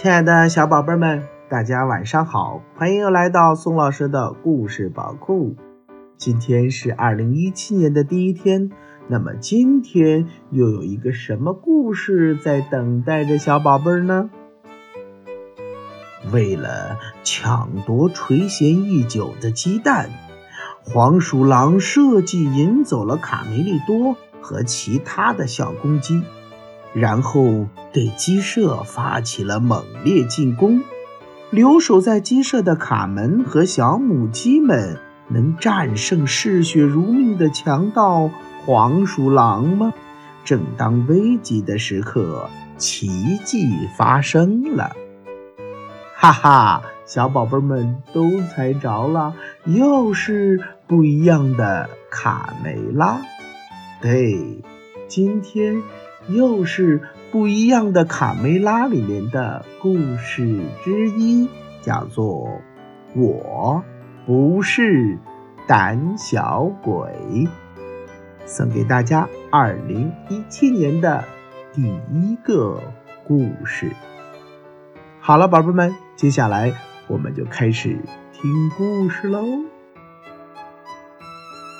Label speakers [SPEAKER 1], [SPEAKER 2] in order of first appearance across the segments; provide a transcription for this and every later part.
[SPEAKER 1] 亲爱的小宝贝们，大家晚上好，欢迎又来到宋老师的故事宝库。今天是二零一七年的第一天，那么今天又有一个什么故事在等待着小宝贝呢？为了抢夺垂涎已久的鸡蛋，黄鼠狼设计引走了卡梅利多和其他的小公鸡。然后对鸡舍发起了猛烈进攻。留守在鸡舍的卡门和小母鸡们能战胜嗜血如命的强盗黄鼠狼吗？正当危急的时刻，奇迹发生了！哈哈，小宝贝们都猜着了，又是不一样的卡梅拉。对，今天。又是不一样的卡梅拉里面的故事之一，叫做“我不是胆小鬼”，送给大家二零一七年的第一个故事。好了，宝贝们，接下来我们就开始听故事喽。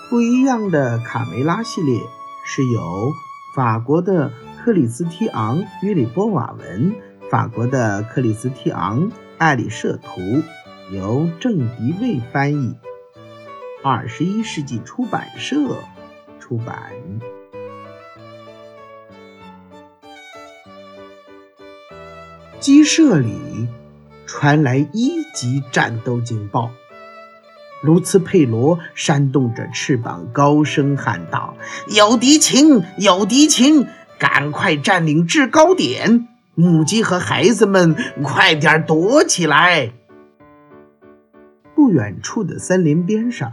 [SPEAKER 1] 不一样的卡梅拉系列是由。法国的克里斯提昂·约里波瓦文，法国的克里斯提昂·艾里舍图，由郑迪卫翻译，二十一世纪出版社出版。鸡舍里传来一级战斗警报。卢茨佩罗扇动着翅膀，高声喊道：“有敌情，有敌情！赶快占领制高点！母鸡和孩子们，快点躲起来！”不远处的森林边上，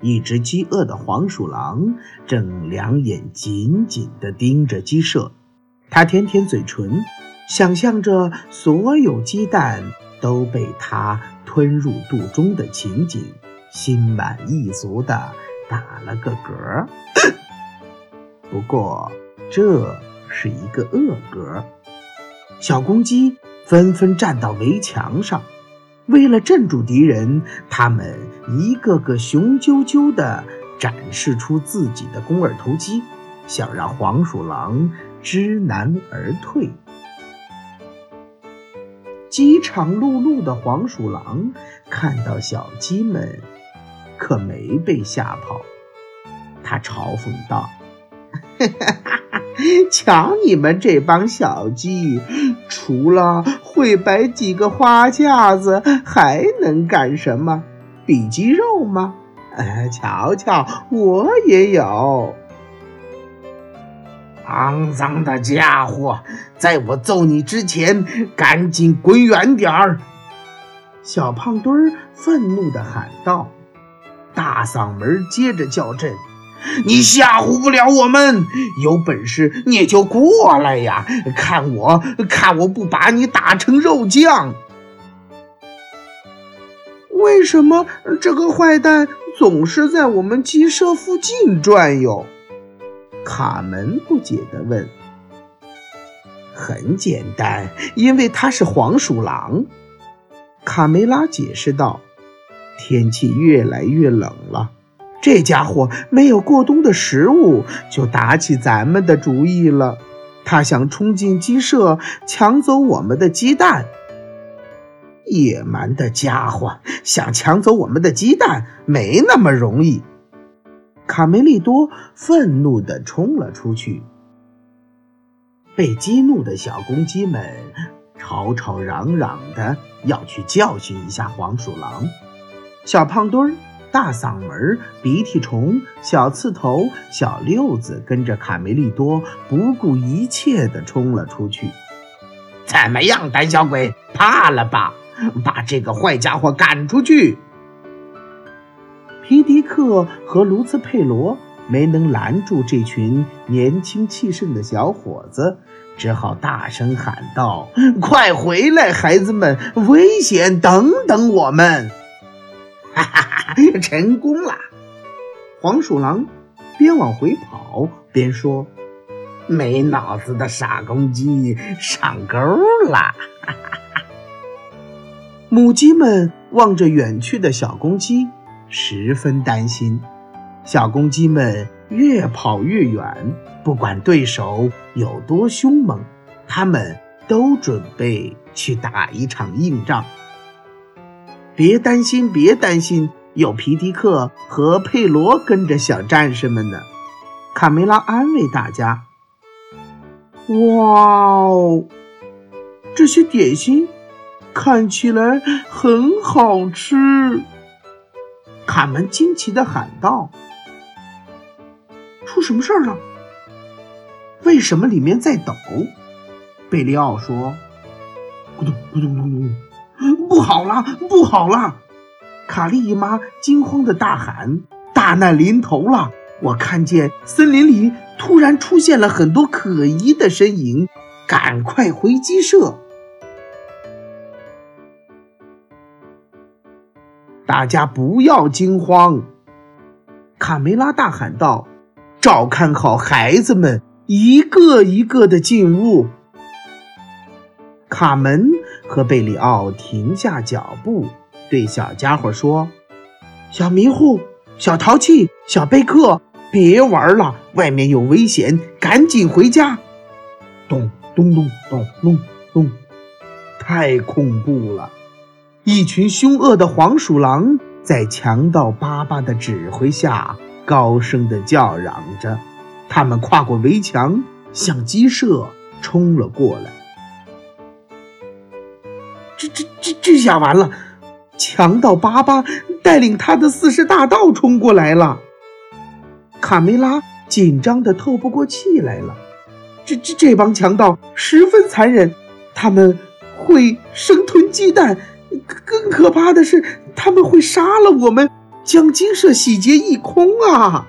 [SPEAKER 1] 一只饥饿的黄鼠狼正两眼紧紧地盯着鸡舍。它舔舔嘴唇，想象着所有鸡蛋都被它吞入肚中的情景。心满意足地打了个嗝，不过这是一个恶格。小公鸡纷纷站到围墙上，为了镇住敌人，它们一个个雄赳赳地展示出自己的肱二头肌，想让黄鼠狼知难而退。饥肠辘辘的黄鼠狼看到小鸡们。可没被吓跑，他嘲讽道：“哈哈哈 瞧你们这帮小鸡，除了会摆几个花架子，还能干什么？比鸡肉吗？哎，瞧瞧，我也有。肮脏的家伙，在我揍你之前，赶紧滚远点儿！”小胖墩儿愤怒地喊道。大嗓门接着叫阵：“你吓唬不了我们，有本事你就过来呀！看我，看我不把你打成肉酱！”为什么这个坏蛋总是在我们鸡舍附近转悠？卡门不解地问。“很简单，因为他是黄鼠狼。”卡梅拉解释道。天气越来越冷了，这家伙没有过冬的食物，就打起咱们的主意了。他想冲进鸡舍，抢走我们的鸡蛋。野蛮的家伙，想抢走我们的鸡蛋，没那么容易。卡梅利多愤怒地冲了出去。被激怒的小公鸡们吵吵嚷嚷的要去教训一下黄鼠狼。小胖墩儿、大嗓门、鼻涕虫、小刺头、小六子跟着卡梅利多不顾一切地冲了出去。怎么样，胆小鬼，怕了吧？把这个坏家伙赶出去！皮迪克和卢茨佩罗没能拦住这群年轻气盛的小伙子，只好大声喊道：“快回来，孩子们！危险！等等我们！”哈哈哈！成功了！黄鼠狼边往回跑边说：“没脑子的傻公鸡上钩了！”！母鸡们望着远去的小公鸡，十分担心。小公鸡们越跑越远，不管对手有多凶猛，它们都准备去打一场硬仗。别担心，别担心，有皮迪克和佩罗跟着小战士们呢。卡梅拉安慰大家：“哇哦，这些点心看起来很好吃。”卡门惊奇地喊道。出什么事儿了？为什么里面在抖？贝利奥说：“咕咚咕咚咕咚，不好了，不好了！”卡莉姨妈惊慌的大喊：“大难临头了！我看见森林里突然出现了很多可疑的身影，赶快回鸡舍！”大家不要惊慌，卡梅拉大喊道。照看好孩子们，一个一个的进屋。卡门和贝里奥停下脚步，对小家伙说：“小迷糊，小淘气，小贝克，别玩了，外面有危险，赶紧回家！”咚咚咚咚咚咚，太恐怖了！一群凶恶的黄鼠狼在强盗巴巴的指挥下。高声的叫嚷着，他们跨过围墙，向鸡舍冲了过来。这、这、下完了！强盗巴巴带领他的四十大盗冲过来了。卡梅拉紧张的透不过气来了。这、这、这帮强盗十分残忍，他们会生吞鸡蛋，更可怕的是，他们会杀了我们。将金舍洗劫一空啊！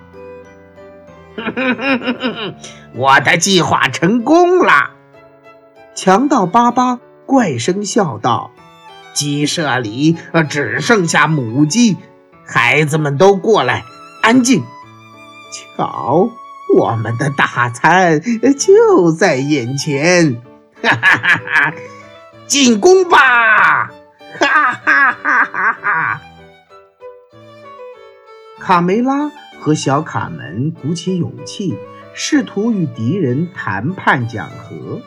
[SPEAKER 2] 我的计划成功了，
[SPEAKER 1] 强盗巴巴怪声笑道：“
[SPEAKER 2] 鸡舍里只剩下母鸡，孩子们都过来，安静！瞧，我们的大餐就在眼前！哈哈哈哈！进攻吧！哈哈哈哈哈！”
[SPEAKER 1] 卡梅拉和小卡门鼓起勇气，试图与敌人谈判讲和。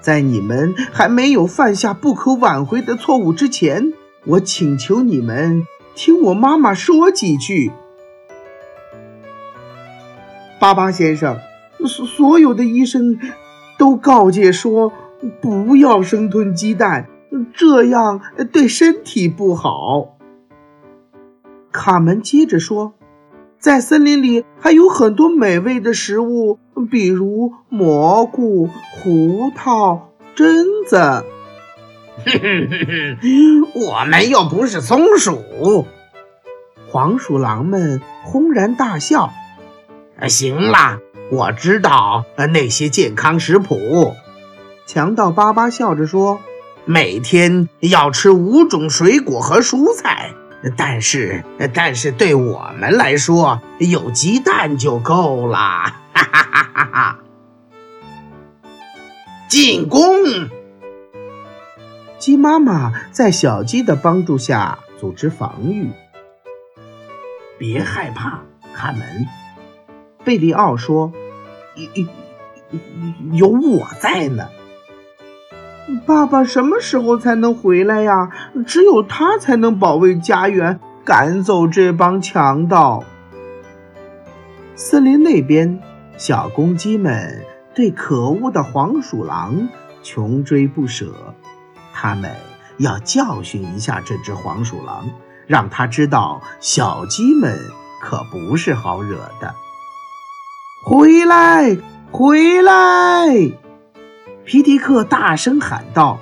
[SPEAKER 1] 在你们还没有犯下不可挽回的错误之前，我请求你们听我妈妈说几句。巴巴先生，所所有的医生都告诫说，不要生吞鸡蛋，这样对身体不好。卡门接着说：“在森林里还有很多美味的食物，比如蘑菇、胡桃、榛子。
[SPEAKER 2] 我们又不是松鼠。”
[SPEAKER 1] 黄鼠狼们轰然大笑。
[SPEAKER 2] “行啦，我知道那些健康食谱。”
[SPEAKER 1] 强盗巴巴笑着说：“
[SPEAKER 2] 每天要吃五种水果和蔬菜。”但是，但是对我们来说，有鸡蛋就够了。哈哈哈哈哈！进攻！
[SPEAKER 1] 鸡妈妈在小鸡的帮助下组织防御。
[SPEAKER 2] 别害怕，卡门。
[SPEAKER 1] 贝利奥说：“有有我在呢。”爸爸什么时候才能回来呀？只有他才能保卫家园，赶走这帮强盗。森林那边，小公鸡们对可恶的黄鼠狼穷追不舍，他们要教训一下这只黄鼠狼，让他知道小鸡们可不是好惹的。回来，回来！皮迪克大声喊道：“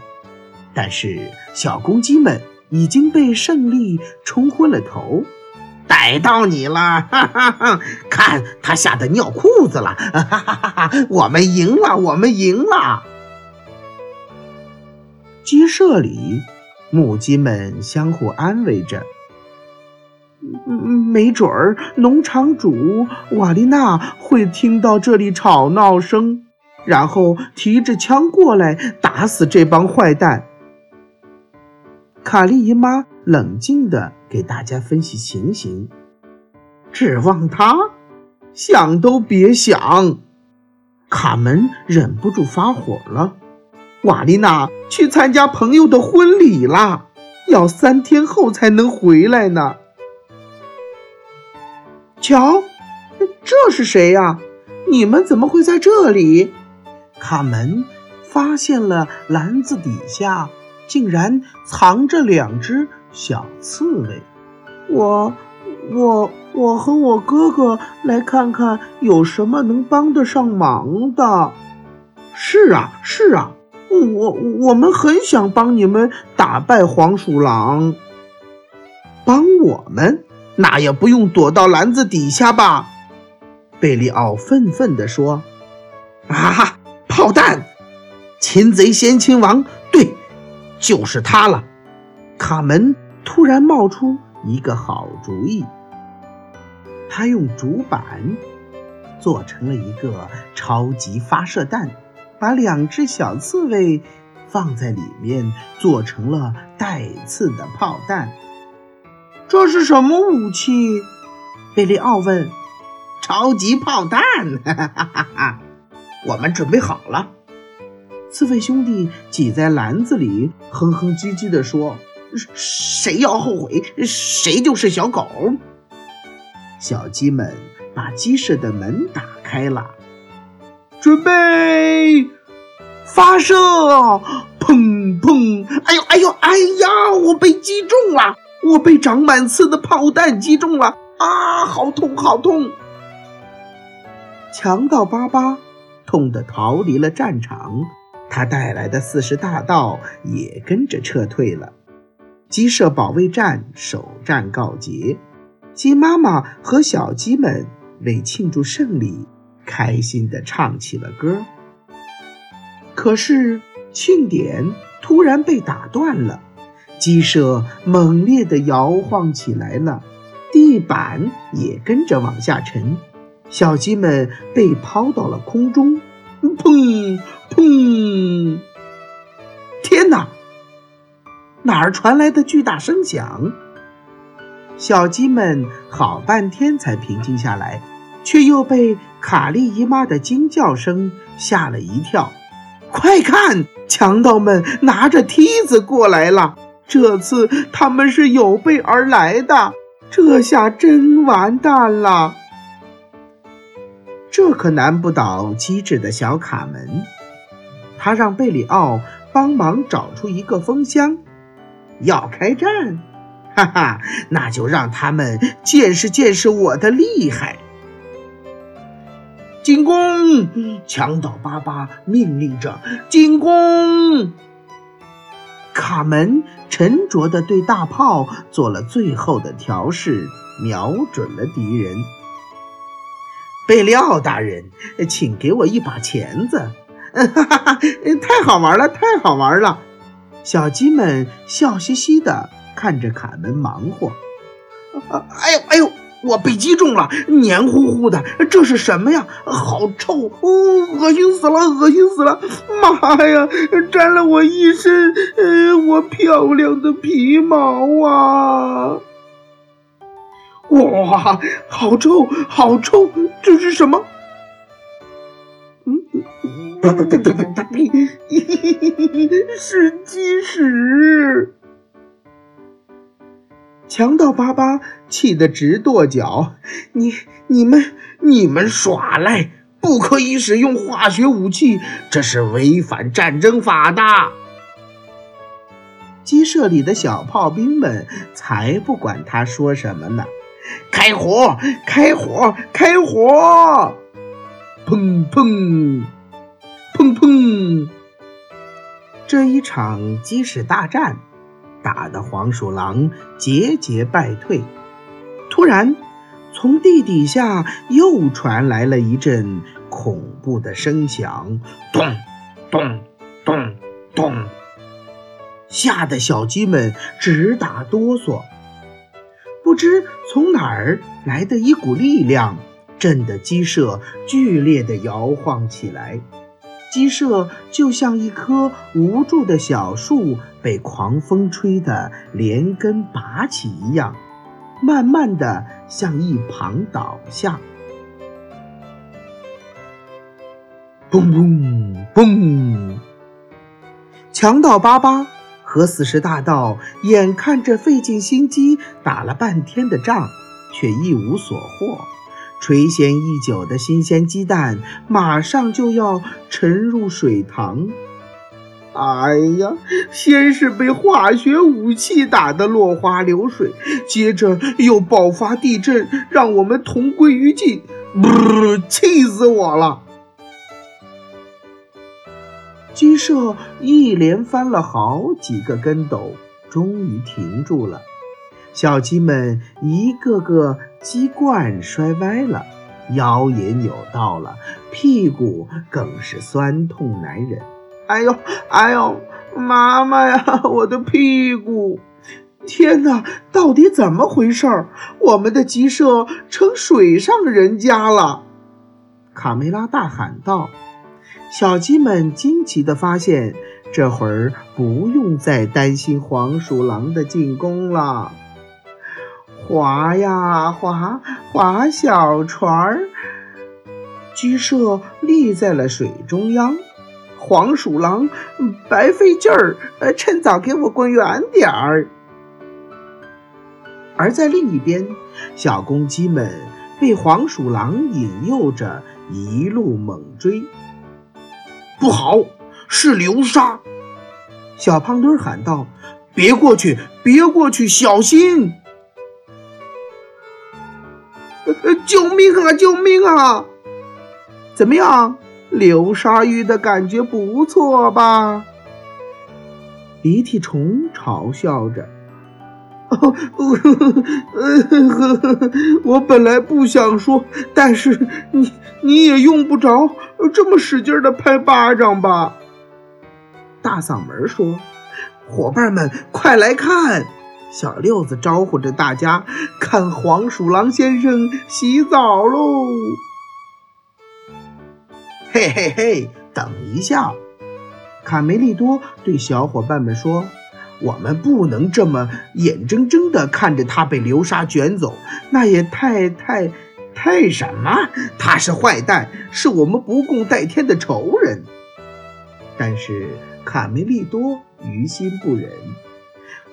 [SPEAKER 1] 但是小公鸡们已经被胜利冲昏了头。
[SPEAKER 2] 逮到你了！哈哈哈！看他吓得尿裤子了！哈哈哈哈！我们赢了！我们赢了！”
[SPEAKER 1] 鸡舍里，母鸡们相互安慰着：“没准儿农场主瓦丽娜会听到这里吵闹声。”然后提着枪过来打死这帮坏蛋。卡莉姨妈冷静地给大家分析情形。
[SPEAKER 2] 指望他？想都别想！
[SPEAKER 1] 卡门忍不住发火了。
[SPEAKER 2] 瓦丽娜去参加朋友的婚礼啦，要三天后才能回来呢。
[SPEAKER 1] 瞧，这是谁呀？你们怎么会在这里？卡门发现了篮子底下竟然藏着两只小刺猬。我、我、我和我哥哥来看看有什么能帮得上忙的。
[SPEAKER 2] 是啊，是啊。
[SPEAKER 1] 我我们很想帮你们打败黄鼠狼，
[SPEAKER 2] 帮我们那也不用躲到篮子底下吧？
[SPEAKER 1] 贝利奥愤愤地说：“
[SPEAKER 2] 啊哈，炮弹！擒贼先擒王，对，就是他了。”
[SPEAKER 1] 卡门突然冒出一个好主意，他用竹板做成了一个超级发射弹。把两只小刺猬放在里面，做成了带刺的炮弹。
[SPEAKER 2] 这是什么武器？
[SPEAKER 1] 贝利奥问。
[SPEAKER 2] 超级炮弹！哈哈哈哈我们准备好了。
[SPEAKER 1] 刺猬兄弟挤在篮子里，哼哼唧唧地说：“
[SPEAKER 2] 谁要后悔，谁就是小狗。”
[SPEAKER 1] 小鸡们把鸡舍的门打开了。
[SPEAKER 2] 准备发射！砰砰！哎呦哎呦哎呀！我被击中了！我被长满刺的炮弹击中了！啊，好痛好痛！
[SPEAKER 1] 强盗巴巴痛得逃离了战场，他带来的四十大盗也跟着撤退了。鸡舍保卫战首战告捷，鸡妈妈和小鸡们为庆祝胜利。开心地唱起了歌，可是庆典突然被打断了，鸡舍猛烈地摇晃起来了，地板也跟着往下沉，小鸡们被抛到了空中，砰砰！天哪，哪儿传来的巨大声响？小鸡们好半天才平静下来。却又被卡莉姨妈的惊叫声吓了一跳。
[SPEAKER 2] 快看，强盗们拿着梯子过来了！这次他们是有备而来的，这下真完蛋了。
[SPEAKER 1] 这可难不倒机智的小卡门，他让贝里奥帮忙找出一个风箱。
[SPEAKER 2] 要开战，哈哈，那就让他们见识见识我的厉害。进攻！强盗巴巴命令着进攻。
[SPEAKER 1] 卡门沉着地对大炮做了最后的调试，瞄准了敌人。
[SPEAKER 2] 贝利奥大人，请给我一把钳子！哈 哈哈，太好玩了，太好玩了！
[SPEAKER 1] 小鸡们笑嘻嘻地看着卡门忙活。
[SPEAKER 2] 啊哎呦，哎呦！我被击中了，黏糊糊的，这是什么呀？好臭，哦，恶心死了，恶心死了！妈呀，沾了我一身，呃，我漂亮的皮毛啊！哇，好臭，好臭，这是什么？是鸡屎。
[SPEAKER 1] 强盗巴巴气得直跺脚：“
[SPEAKER 2] 你、你们、你们耍赖，不可以使用化学武器，这是违反战争法的。”
[SPEAKER 1] 鸡舍里的小炮兵们才不管他说什么呢！
[SPEAKER 2] 开火！开火！开火！砰砰砰砰！
[SPEAKER 1] 这一场鸡屎大战。打得黄鼠狼节节败退。突然，从地底下又传来了一阵恐怖的声响，
[SPEAKER 2] 咚咚咚咚，
[SPEAKER 1] 吓得小鸡们直打哆嗦。不知从哪儿来的一股力量，震得鸡舍剧烈地摇晃起来。鸡舍就像一棵无助的小树，被狂风吹得连根拔起一样，慢慢的向一旁倒下。嘣嘣嘣！强盗巴巴和四十大盗眼看着费尽心机打了半天的仗，却一无所获。垂涎已久的新鲜鸡蛋马上就要沉入水塘。哎呀，先是被化学武器打得落花流水，接着又爆发地震，让我们同归于尽。气死我了！鸡舍一连翻了好几个跟斗，终于停住了。小鸡们一个个鸡冠摔歪了，腰也扭到了，屁股更是酸痛难忍。哎呦，哎呦，妈妈呀，我的屁股！天哪，到底怎么回事？我们的鸡舍成水上人家了！卡梅拉大喊道。小鸡们惊奇地发现，这会儿不用再担心黄鼠狼的进攻了。划呀划，划小船儿，鸡舍立在了水中央。黄鼠狼白费劲儿，趁早给我滚远点儿。而在另一边，小公鸡们被黄鼠狼引诱着一路猛追。
[SPEAKER 2] 不好，是流沙！
[SPEAKER 1] 小胖墩喊道：“别过去，别过去，小心！”
[SPEAKER 2] 救命啊！救命啊！
[SPEAKER 1] 怎么样，流沙浴的感觉不错吧？鼻涕虫嘲笑着。
[SPEAKER 2] 哦，我本来不想说，但是你你也用不着这么使劲的拍巴掌吧？
[SPEAKER 1] 大嗓门说：“伙伴们，快来看！”小六子招呼着大家 看黄鼠狼先生洗澡喽！嘿嘿嘿，等一下！卡梅利多对小伙伴们说：“我们不能这么眼睁睁地看着他被流沙卷走，那也太太太什么？他是坏蛋，是我们不共戴天的仇人。”但是卡梅利多于心不忍。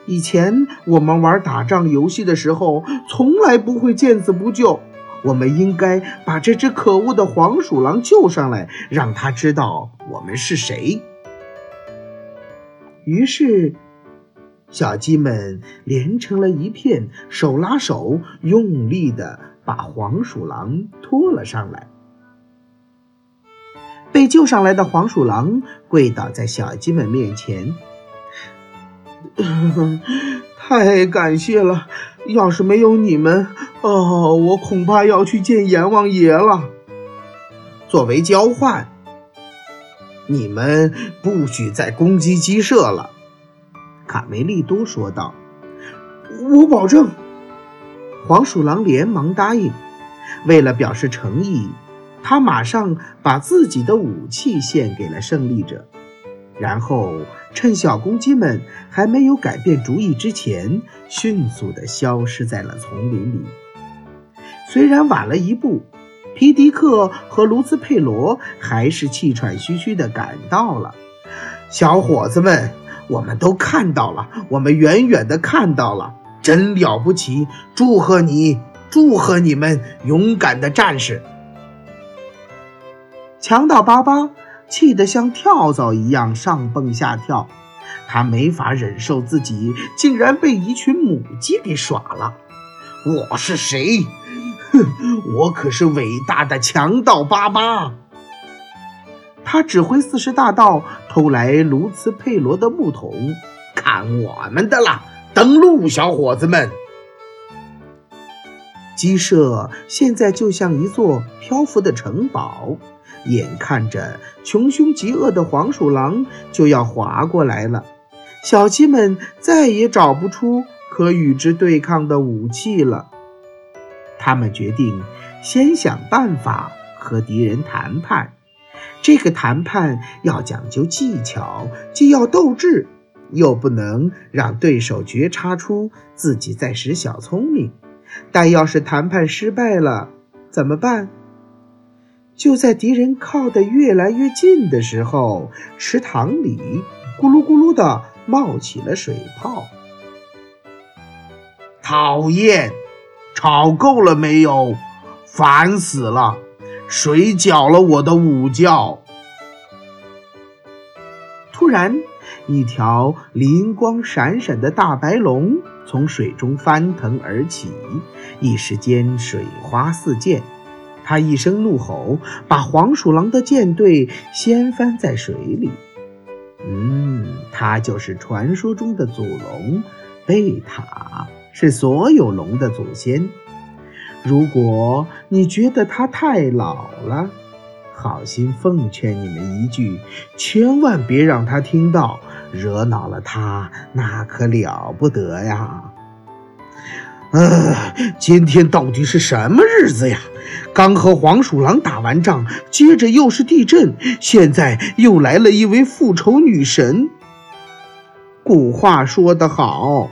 [SPEAKER 1] 以前我们玩打仗游戏的时候，从来不会见死不救。我们应该把这只可恶的黄鼠狼救上来，让他知道我们是谁。于是，小鸡们连成了一片，手拉手，用力地把黄鼠狼拖了上来。被救上来的黄鼠狼跪倒在小鸡们面前。太感谢了！要是没有你们，哦，我恐怕要去见阎王爷了。作为交换，你们不许再攻击鸡舍了。”卡梅利多说道。“我保证。”黄鼠狼连忙答应。为了表示诚意，他马上把自己的武器献给了胜利者。然后趁小公鸡们还没有改变主意之前，迅速地消失在了丛林里。虽然晚了一步，皮迪克和卢斯佩罗还是气喘吁吁地赶到了。小伙子们，我们都看到了，我们远远地看到了，真了不起！祝贺你，祝贺你们，勇敢的战士！强盗巴巴。气得像跳蚤一样上蹦下跳，他没法忍受自己竟然被一群母鸡给耍了。
[SPEAKER 2] 我是谁？哼，我可是伟大的强盗巴巴。
[SPEAKER 1] 他指挥四十大盗偷来卢茨佩罗的木桶，
[SPEAKER 2] 看我们的了！登陆，小伙子们！
[SPEAKER 1] 鸡舍现在就像一座漂浮的城堡。眼看着穷凶极恶的黄鼠狼就要划过来了，小鸡们再也找不出可与之对抗的武器了。他们决定先想办法和敌人谈判，这个谈判要讲究技巧，既要斗智，又不能让对手觉察出自己在使小聪明。但要是谈判失败了，怎么办？就在敌人靠得越来越近的时候，池塘里咕噜咕噜地冒起了水泡。
[SPEAKER 2] 讨厌！吵够了没有？烦死了！谁搅了我的午觉？
[SPEAKER 1] 突然，一条灵光闪闪的大白龙从水中翻腾而起，一时间水花四溅。他一声怒吼，把黄鼠狼的舰队掀翻在水里。嗯，他就是传说中的祖龙贝塔，是所有龙的祖先。如果你觉得他太老了，好心奉劝你们一句：千万别让他听到，惹恼了他，那可了不得呀！
[SPEAKER 2] 呃，今天到底是什么日子呀？刚和黄鼠狼打完仗，接着又是地震，现在又来了一位复仇女神。
[SPEAKER 1] 古话说得好，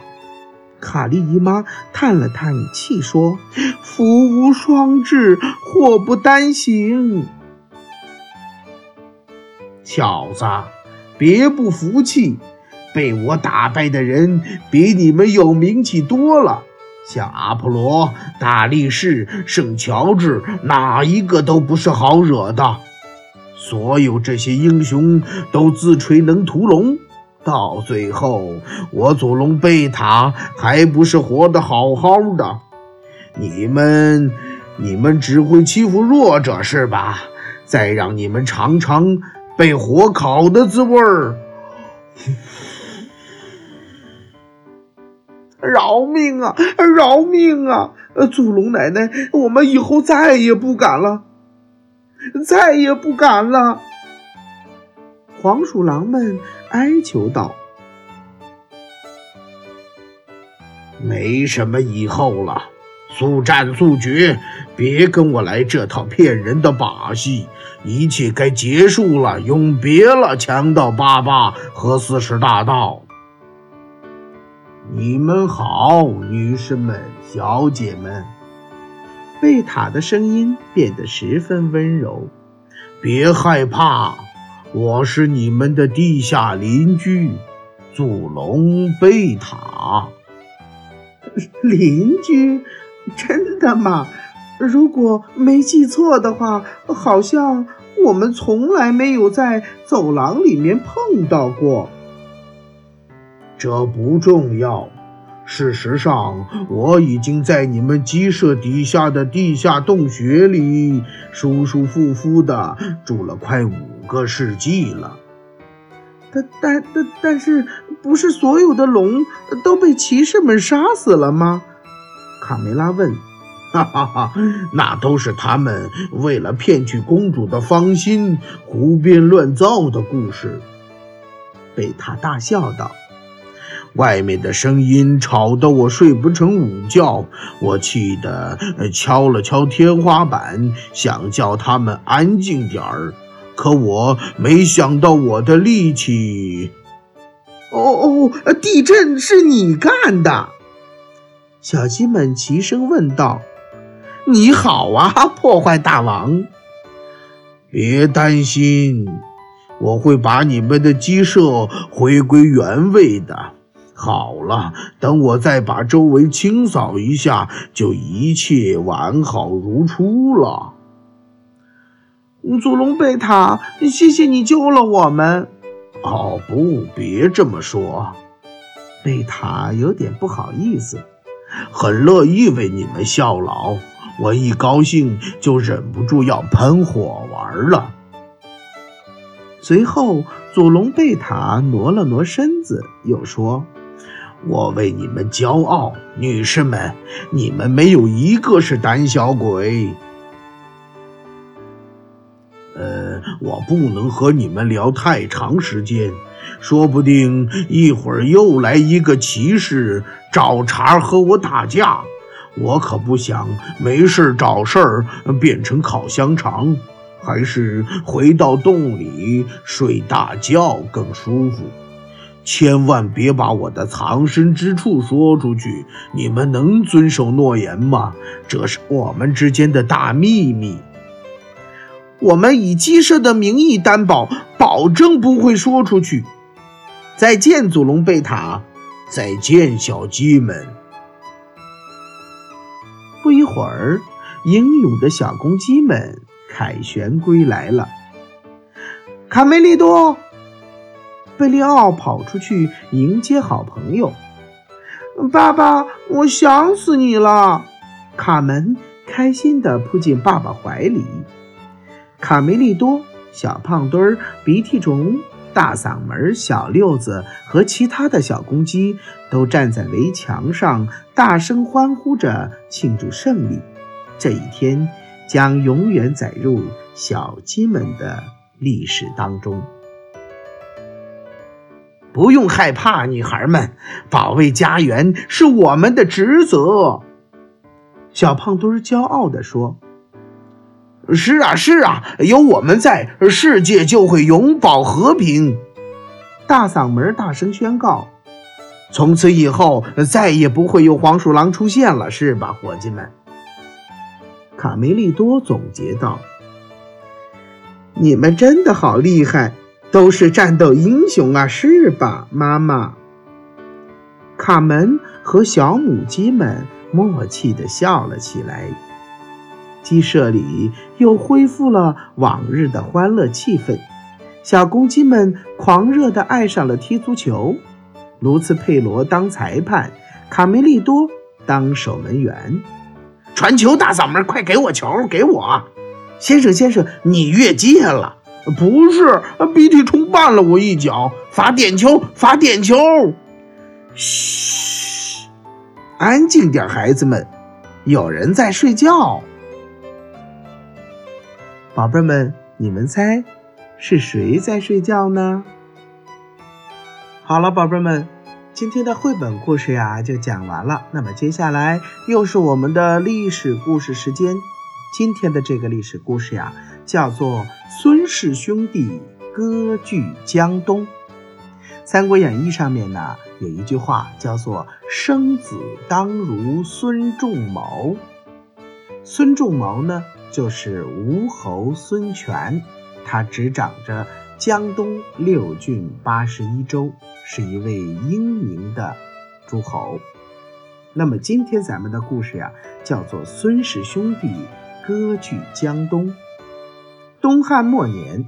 [SPEAKER 1] 卡莉姨妈叹了叹气说：“福无双至，祸不单行。”
[SPEAKER 2] 小子，别不服气，被我打败的人比你们有名气多了。像阿波罗、大力士、圣乔治，哪一个都不是好惹的。所有这些英雄都自吹能屠龙，到最后，我祖龙贝塔还不是活得好好的？你们，你们只会欺负弱者是吧？再让你们尝尝被火烤的滋味儿！
[SPEAKER 1] 饶命啊！饶命啊！祖龙奶奶，我们以后再也不敢了，再也不敢了。黄鼠狼们哀求道：“
[SPEAKER 2] 没什么以后了，速战速决，别跟我来这套骗人的把戏。一切该结束了，永别了，强盗爸爸和四十大盗。”你们好，女士们、小姐们。
[SPEAKER 1] 贝塔的声音变得十分温柔。
[SPEAKER 2] 别害怕，我是你们的地下邻居，祖龙贝塔。
[SPEAKER 1] 邻居？真的吗？如果没记错的话，好像我们从来没有在走廊里面碰到过。
[SPEAKER 2] 这不重要。事实上，我已经在你们鸡舍底下的地下洞穴里舒舒服服的住了快五个世纪了。
[SPEAKER 1] 但但但但是，不是所有的龙都被骑士们杀死了吗？卡梅拉问。
[SPEAKER 2] 哈哈哈，那都是他们为了骗取公主的芳心胡编乱造的故事。
[SPEAKER 1] 贝塔大笑道。
[SPEAKER 2] 外面的声音吵得我睡不成午觉，我气得敲了敲天花板，想叫他们安静点儿。可我没想到我的力气……
[SPEAKER 1] 哦哦，地震是你干的！小鸡们齐声问道：“
[SPEAKER 2] 你好啊，破坏大王！别担心，我会把你们的鸡舍回归原位的。”好了，等我再把周围清扫一下，就一切完好如初了。
[SPEAKER 1] 祖龙贝塔，谢谢你救了我们。
[SPEAKER 2] 哦不，别这么说。
[SPEAKER 1] 贝塔有点不好意思，
[SPEAKER 2] 很乐意为你们效劳。我一高兴就忍不住要喷火玩了。
[SPEAKER 1] 随后，祖龙贝塔挪了挪身子，又说。
[SPEAKER 2] 我为你们骄傲，女士们，你们没有一个是胆小鬼。呃，我不能和你们聊太长时间，说不定一会儿又来一个骑士找茬和我打架，我可不想没事找事儿变成烤香肠。
[SPEAKER 1] 还是回到洞里睡大觉更舒服。千万别把我的藏身之处说出去，你们能遵守诺言吗？这是我们之间的大秘密。
[SPEAKER 2] 我们以鸡舍的名义担保，保证不会说出去。再见，祖龙贝塔。
[SPEAKER 1] 再见，小鸡们。
[SPEAKER 3] 不一会儿，英勇的小公鸡们凯旋归来了。
[SPEAKER 2] 卡梅利多。
[SPEAKER 3] 贝利奥跑出去迎接好朋友。
[SPEAKER 2] 爸爸，我想死你了！
[SPEAKER 3] 卡门开心地扑进爸爸怀里。卡梅利多、小胖墩、鼻涕虫、大嗓门、小六子和其他的小公鸡都站在围墙上，大声欢呼着庆祝胜利。这一天将永远载入小鸡们的历史当中。
[SPEAKER 2] 不用害怕，女孩们，保卫家园是我们的职责。
[SPEAKER 3] 小胖墩儿骄傲地说：“
[SPEAKER 2] 是啊，是啊，有我们在，世界就会永保和平。”
[SPEAKER 3] 大嗓门大声宣告：“
[SPEAKER 2] 从此以后，再也不会有黄鼠狼出现了，是吧，伙计们？”
[SPEAKER 3] 卡梅利多总结道：“你们真的好厉害。”都是战斗英雄啊，是吧，妈妈？卡门和小母鸡们默契地笑了起来。鸡舍里又恢复了往日的欢乐气氛。小公鸡们狂热地爱上了踢足球。卢茨佩罗当裁判，卡梅利多当守门员。
[SPEAKER 2] 传球，大嗓门，快给我球，给我！先生，先生，你越界了。不是，鼻涕虫绊了我一脚，罚点球，罚点球。
[SPEAKER 3] 嘘，安静点，孩子们，有人在睡觉。宝贝们，你们猜是谁在睡觉呢？好了，宝贝们，今天的绘本故事呀就讲完了。那么接下来又是我们的历史故事时间。今天的这个历史故事呀，叫做孙氏兄弟割据江东。《三国演义》上面呢有一句话叫做“生子当如孙仲谋”。孙仲谋呢就是吴侯孙权，他执掌着江东六郡八十一州，是一位英明的诸侯。那么今天咱们的故事呀，叫做孙氏兄弟。割据江东。东汉末年，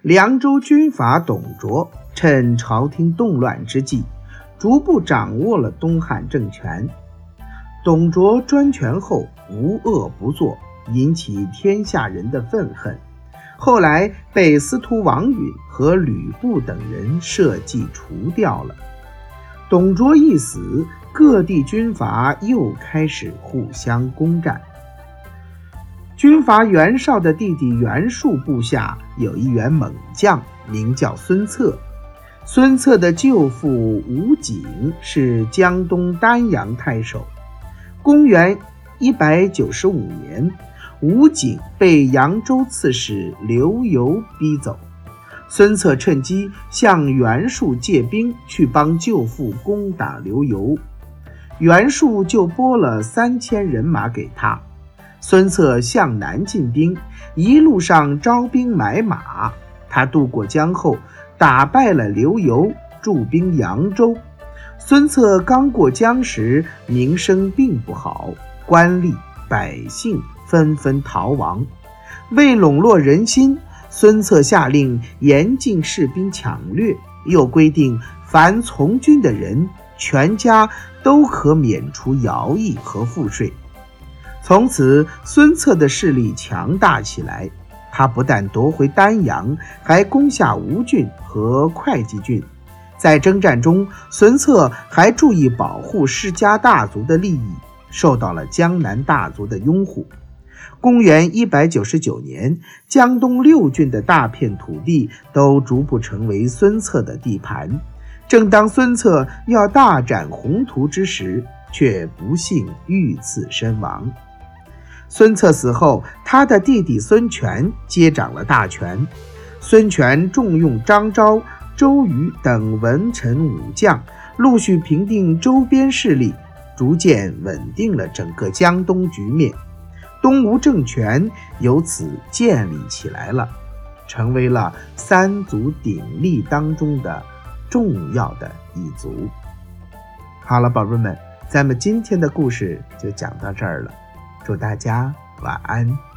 [SPEAKER 3] 凉州军阀董卓趁朝廷动乱之际，逐步掌握了东汉政权。董卓专权后无恶不作，引起天下人的愤恨。后来被司徒王允和吕布等人设计除掉了。董卓一死，各地军阀又开始互相攻占。军阀袁绍的弟弟袁术部下有一员猛将，名叫孙策。孙策的舅父吴景是江东丹阳太守。公元一百九十五年，吴景被扬州刺史刘繇逼走，孙策趁机向袁术借兵去帮舅父攻打刘繇，袁术就拨了三千人马给他。孙策向南进兵，一路上招兵买马。他渡过江后，打败了刘繇，驻兵扬州。孙策刚过江时，名声并不好，官吏百姓纷纷逃亡。为笼络人心，孙策下令严禁士兵抢掠，又规定凡从军的人，全家都可免除徭役和赋税。从此，孙策的势力强大起来。他不但夺回丹阳，还攻下吴郡和会稽郡。在征战中，孙策还注意保护世家大族的利益，受到了江南大族的拥护。公元一百九十九年，江东六郡的大片土地都逐步成为孙策的地盘。正当孙策要大展宏图之时，却不幸遇刺身亡。
[SPEAKER 1] 孙策死后，他的弟弟孙权接掌了大权。孙权重用张昭、周瑜等文臣武将，陆续平定周边势力，逐渐稳定了整个江东局面。东吴政权由此建立起来了，成为了三足鼎立当中的重要的一族。好了，宝贝们，咱们今天的故事就讲到这儿了。祝大家晚安。